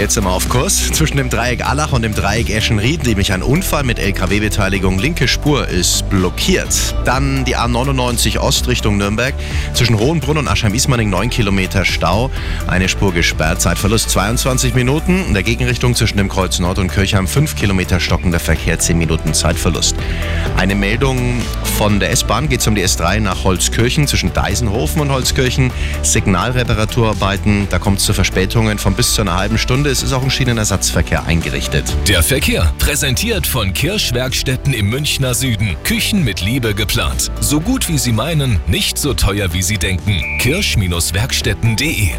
Jetzt sind wir auf Kurs. Zwischen dem Dreieck Allach und dem Dreieck Eschenried nämlich ein Unfall mit LKW-Beteiligung. Linke Spur ist blockiert. Dann die A99 Ost Richtung Nürnberg. Zwischen Hohenbrunn und Aschheim-Ismaning 9 Kilometer Stau. Eine Spur gesperrt. Zeitverlust 22 Minuten. In der Gegenrichtung zwischen dem Kreuz Nord und Kirchheim 5 Kilometer stockender Verkehr 10 Minuten Zeitverlust. Eine Meldung von der S-Bahn geht um die S3 nach Holzkirchen zwischen Deisenhofen und Holzkirchen. Signalreparaturarbeiten. Da kommt es zu Verspätungen von bis zu einer halben Stunde. Es ist auch ein Schienenersatzverkehr eingerichtet. Der Verkehr präsentiert von Kirschwerkstätten im Münchner Süden. Küchen mit Liebe geplant. So gut wie Sie meinen, nicht so teuer wie Sie denken. Kirsch-Werkstätten.de